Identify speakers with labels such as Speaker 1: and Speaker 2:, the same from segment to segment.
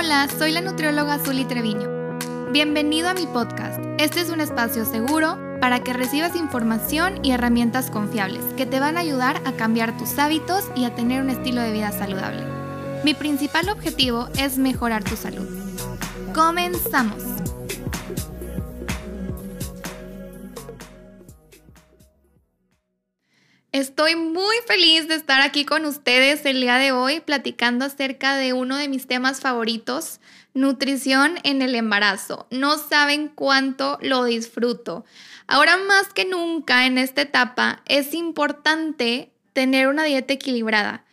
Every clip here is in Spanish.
Speaker 1: Hola, soy la nutrióloga Zuli Treviño. Bienvenido a mi podcast. Este es un espacio seguro para que recibas información y herramientas confiables que te van a ayudar a cambiar tus hábitos y a tener un estilo de vida saludable. Mi principal objetivo es mejorar tu salud. Comenzamos. Estoy muy feliz de estar aquí con ustedes el día de hoy platicando acerca de uno de mis temas favoritos, nutrición en el embarazo. No saben cuánto lo disfruto. Ahora más que nunca en esta etapa es importante tener una dieta equilibrada.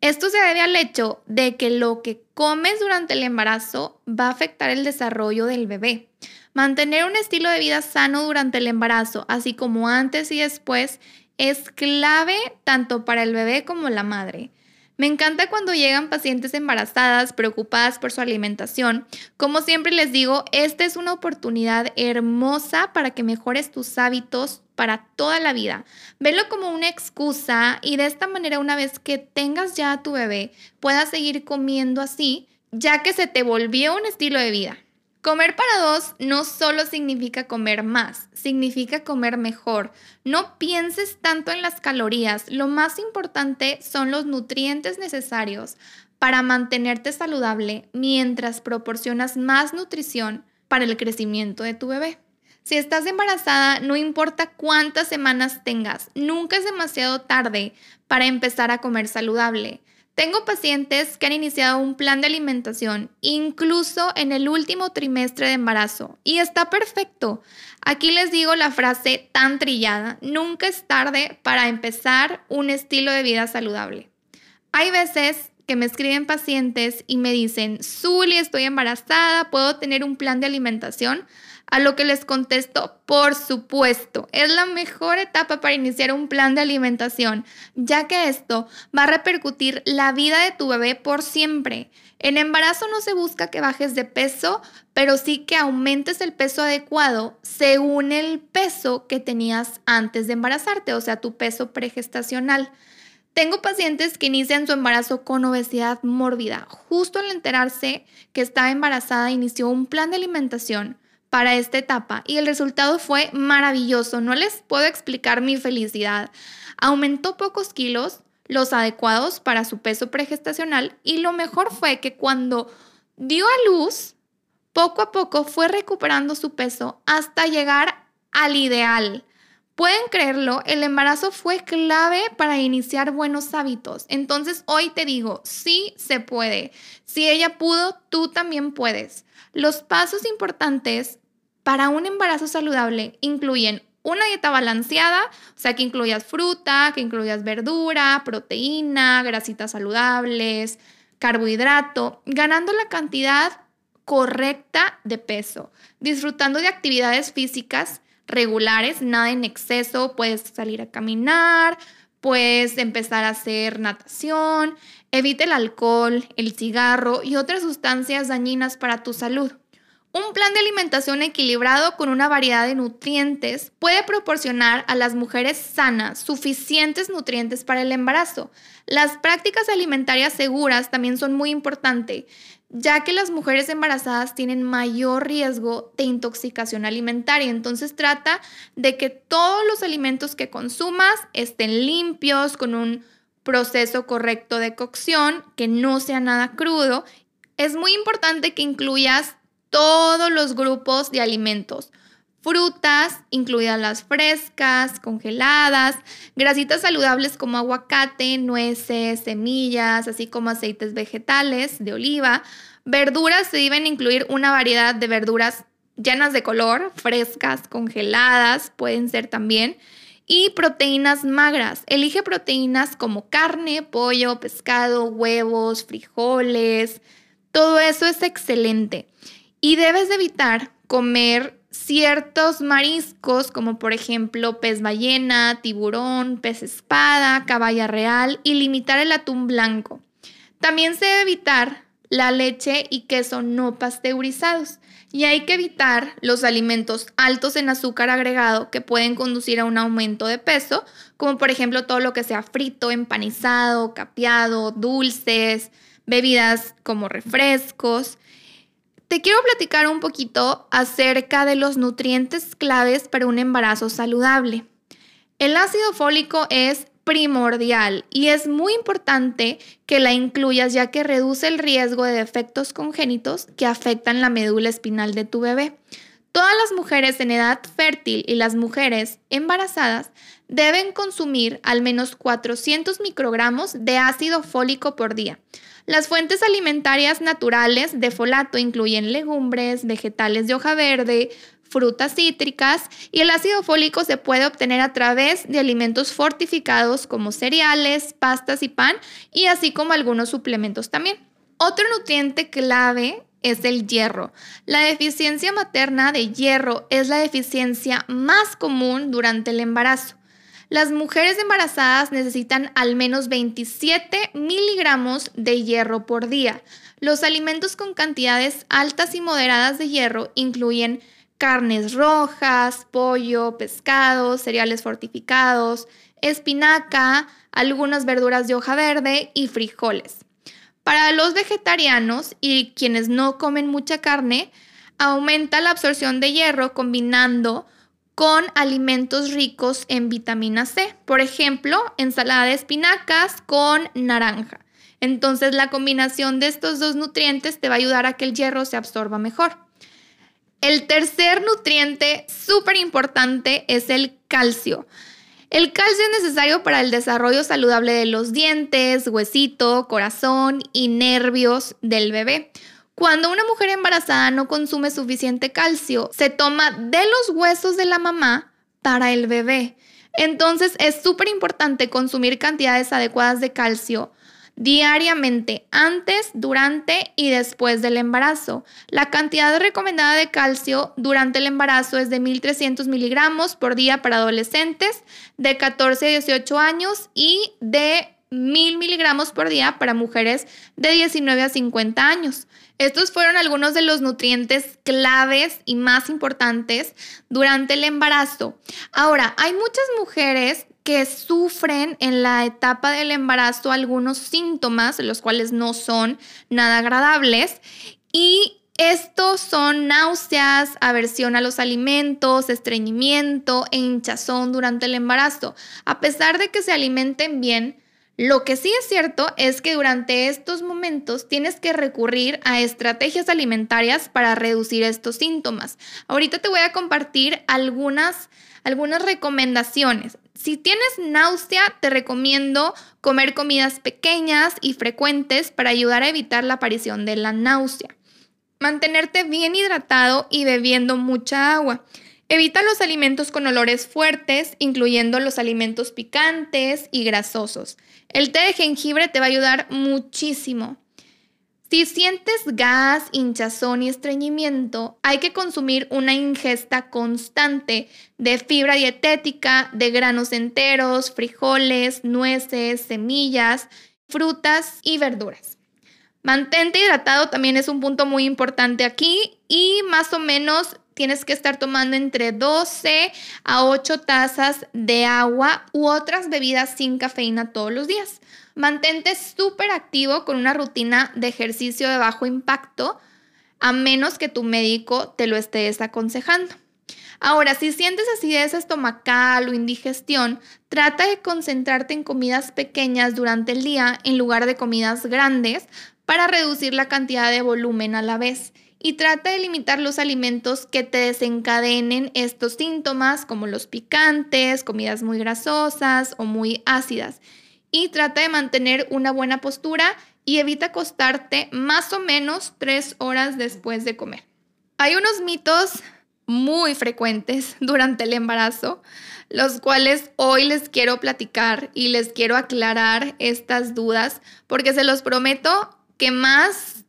Speaker 1: Esto se debe al hecho de que lo que comes durante el embarazo va a afectar el desarrollo del bebé. Mantener un estilo de vida sano durante el embarazo, así como antes y después, es clave tanto para el bebé como la madre. Me encanta cuando llegan pacientes embarazadas preocupadas por su alimentación. Como siempre les digo, esta es una oportunidad hermosa para que mejores tus hábitos para toda la vida. Velo como una excusa y de esta manera una vez que tengas ya a tu bebé puedas seguir comiendo así, ya que se te volvió un estilo de vida. Comer para dos no solo significa comer más, significa comer mejor. No pienses tanto en las calorías, lo más importante son los nutrientes necesarios para mantenerte saludable mientras proporcionas más nutrición para el crecimiento de tu bebé. Si estás embarazada, no importa cuántas semanas tengas, nunca es demasiado tarde para empezar a comer saludable. Tengo pacientes que han iniciado un plan de alimentación incluso en el último trimestre de embarazo y está perfecto. Aquí les digo la frase tan trillada, nunca es tarde para empezar un estilo de vida saludable. Hay veces que me escriben pacientes y me dicen, Zuli, estoy embarazada, ¿puedo tener un plan de alimentación? A lo que les contesto, por supuesto, es la mejor etapa para iniciar un plan de alimentación, ya que esto va a repercutir la vida de tu bebé por siempre. En embarazo no se busca que bajes de peso, pero sí que aumentes el peso adecuado según el peso que tenías antes de embarazarte, o sea, tu peso pregestacional. Tengo pacientes que inician su embarazo con obesidad mórbida. Justo al enterarse que estaba embarazada, inició un plan de alimentación para esta etapa y el resultado fue maravilloso. No les puedo explicar mi felicidad. Aumentó pocos kilos, los adecuados para su peso pregestacional y lo mejor fue que cuando dio a luz, poco a poco fue recuperando su peso hasta llegar al ideal. Pueden creerlo, el embarazo fue clave para iniciar buenos hábitos. Entonces hoy te digo, sí se puede. Si ella pudo, tú también puedes. Los pasos importantes para un embarazo saludable incluyen una dieta balanceada, o sea, que incluyas fruta, que incluyas verdura, proteína, grasitas saludables, carbohidrato, ganando la cantidad correcta de peso, disfrutando de actividades físicas regulares, nada en exceso, puedes salir a caminar, puedes empezar a hacer natación, evite el alcohol, el cigarro y otras sustancias dañinas para tu salud. Un plan de alimentación equilibrado con una variedad de nutrientes puede proporcionar a las mujeres sanas suficientes nutrientes para el embarazo. Las prácticas alimentarias seguras también son muy importantes, ya que las mujeres embarazadas tienen mayor riesgo de intoxicación alimentaria. Entonces trata de que todos los alimentos que consumas estén limpios, con un proceso correcto de cocción, que no sea nada crudo. Es muy importante que incluyas todos los grupos de alimentos. Frutas, incluidas las frescas, congeladas, grasitas saludables como aguacate, nueces, semillas, así como aceites vegetales de oliva. Verduras se deben incluir una variedad de verduras llenas de color, frescas, congeladas, pueden ser también. Y proteínas magras. Elige proteínas como carne, pollo, pescado, huevos, frijoles. Todo eso es excelente. Y debes de evitar comer ciertos mariscos como por ejemplo pez ballena, tiburón, pez espada, caballa real y limitar el atún blanco. También se debe evitar la leche y queso no pasteurizados y hay que evitar los alimentos altos en azúcar agregado que pueden conducir a un aumento de peso, como por ejemplo todo lo que sea frito, empanizado, capeado, dulces, bebidas como refrescos. Te quiero platicar un poquito acerca de los nutrientes claves para un embarazo saludable. El ácido fólico es primordial y es muy importante que la incluyas ya que reduce el riesgo de defectos congénitos que afectan la médula espinal de tu bebé. Todas las mujeres en edad fértil y las mujeres embarazadas deben consumir al menos 400 microgramos de ácido fólico por día. Las fuentes alimentarias naturales de folato incluyen legumbres, vegetales de hoja verde, frutas cítricas y el ácido fólico se puede obtener a través de alimentos fortificados como cereales, pastas y pan y así como algunos suplementos también. Otro nutriente clave es el hierro. La deficiencia materna de hierro es la deficiencia más común durante el embarazo. Las mujeres embarazadas necesitan al menos 27 miligramos de hierro por día. Los alimentos con cantidades altas y moderadas de hierro incluyen carnes rojas, pollo, pescado, cereales fortificados, espinaca, algunas verduras de hoja verde y frijoles. Para los vegetarianos y quienes no comen mucha carne, aumenta la absorción de hierro combinando con alimentos ricos en vitamina C. Por ejemplo, ensalada de espinacas con naranja. Entonces la combinación de estos dos nutrientes te va a ayudar a que el hierro se absorba mejor. El tercer nutriente súper importante es el calcio. El calcio es necesario para el desarrollo saludable de los dientes, huesito, corazón y nervios del bebé. Cuando una mujer embarazada no consume suficiente calcio, se toma de los huesos de la mamá para el bebé. Entonces es súper importante consumir cantidades adecuadas de calcio diariamente antes, durante y después del embarazo. La cantidad recomendada de calcio durante el embarazo es de 1.300 miligramos por día para adolescentes de 14 a 18 años y de 1.000 miligramos por día para mujeres de 19 a 50 años. Estos fueron algunos de los nutrientes claves y más importantes durante el embarazo. Ahora, hay muchas mujeres que sufren en la etapa del embarazo algunos síntomas, los cuales no son nada agradables. Y estos son náuseas, aversión a los alimentos, estreñimiento e hinchazón durante el embarazo. A pesar de que se alimenten bien, lo que sí es cierto es que durante estos momentos tienes que recurrir a estrategias alimentarias para reducir estos síntomas. Ahorita te voy a compartir algunas, algunas recomendaciones. Si tienes náusea, te recomiendo comer comidas pequeñas y frecuentes para ayudar a evitar la aparición de la náusea. Mantenerte bien hidratado y bebiendo mucha agua. Evita los alimentos con olores fuertes, incluyendo los alimentos picantes y grasosos. El té de jengibre te va a ayudar muchísimo. Si sientes gas, hinchazón y estreñimiento, hay que consumir una ingesta constante de fibra dietética, de granos enteros, frijoles, nueces, semillas, frutas y verduras. Mantente hidratado también es un punto muy importante aquí y más o menos tienes que estar tomando entre 12 a 8 tazas de agua u otras bebidas sin cafeína todos los días. Mantente súper activo con una rutina de ejercicio de bajo impacto, a menos que tu médico te lo esté desaconsejando. Ahora, si sientes acidez estomacal o indigestión, trata de concentrarte en comidas pequeñas durante el día en lugar de comidas grandes para reducir la cantidad de volumen a la vez. Y trata de limitar los alimentos que te desencadenen estos síntomas, como los picantes, comidas muy grasosas o muy ácidas y trata de mantener una buena postura y evita acostarte más o menos tres horas después de comer. Hay unos mitos muy frecuentes durante el embarazo, los cuales hoy les quiero platicar y les quiero aclarar estas dudas, porque se los prometo que más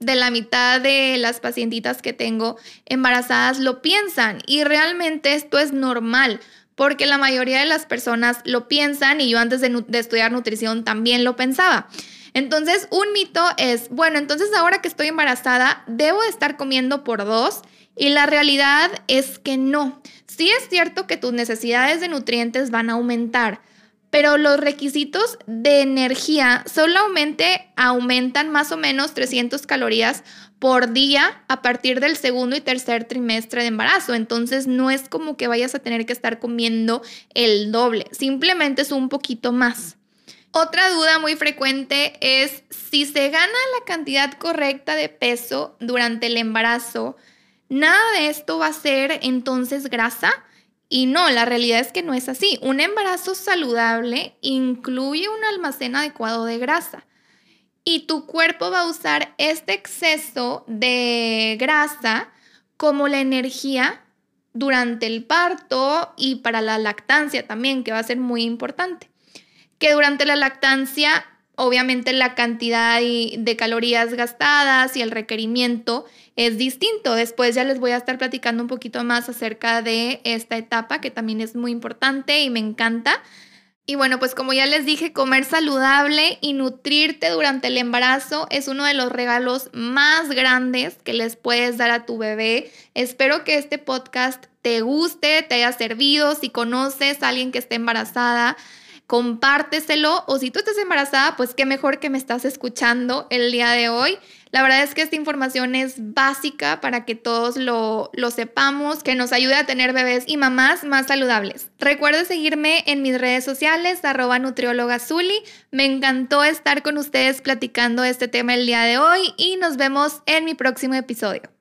Speaker 1: de la mitad de las pacientitas que tengo embarazadas lo piensan y realmente esto es normal porque la mayoría de las personas lo piensan y yo antes de, estudiar nutrición también lo pensaba. Entonces, un mito es, bueno, entonces ahora que estoy embarazada, debo de estar comiendo por dos. Y la realidad es que no. Sí es cierto que tus necesidades de nutrientes van a aumentar, pero los requisitos de energía solamente aumentan más o menos 300 calorías por día a partir del segundo y tercer trimestre de embarazo. Entonces no es como que vayas a tener que estar comiendo el doble, simplemente es un poquito más. Otra duda muy frecuente es si se gana la cantidad correcta de peso durante el embarazo, nada de esto va a ser entonces grasa. Y no, la realidad es que no es así. Un embarazo saludable incluye un almacén adecuado de grasa. Y tu cuerpo va a usar este exceso de grasa como la energía durante el parto y para la lactancia también, que va a ser muy importante que durante la lactancia, obviamente la cantidad de calorías gastadas y el requerimiento es distinto. Después ya les voy a estar platicando un poquito más acerca de esta etapa que también es muy importante y me encanta. Y bueno, pues como ya les dije, comer saludable y nutrirte durante el embarazo es uno de los regalos más grandes que les puedes dar a tu bebé. Espero que este podcast te guste, te haya servido. Si conoces a alguien que esté embarazada, compárteselo o si tú estás embarazada, pues qué mejor que me estás escuchando el día de hoy. La verdad es que esta información es básica para que todos lo, lo sepamos, que nos ayude a tener bebés y mamás más saludables. Recuerda seguirme en mis redes sociales, arroba nutrióloga Zuli. Me encantó estar con ustedes platicando este tema el día de hoy y nos vemos en mi próximo episodio.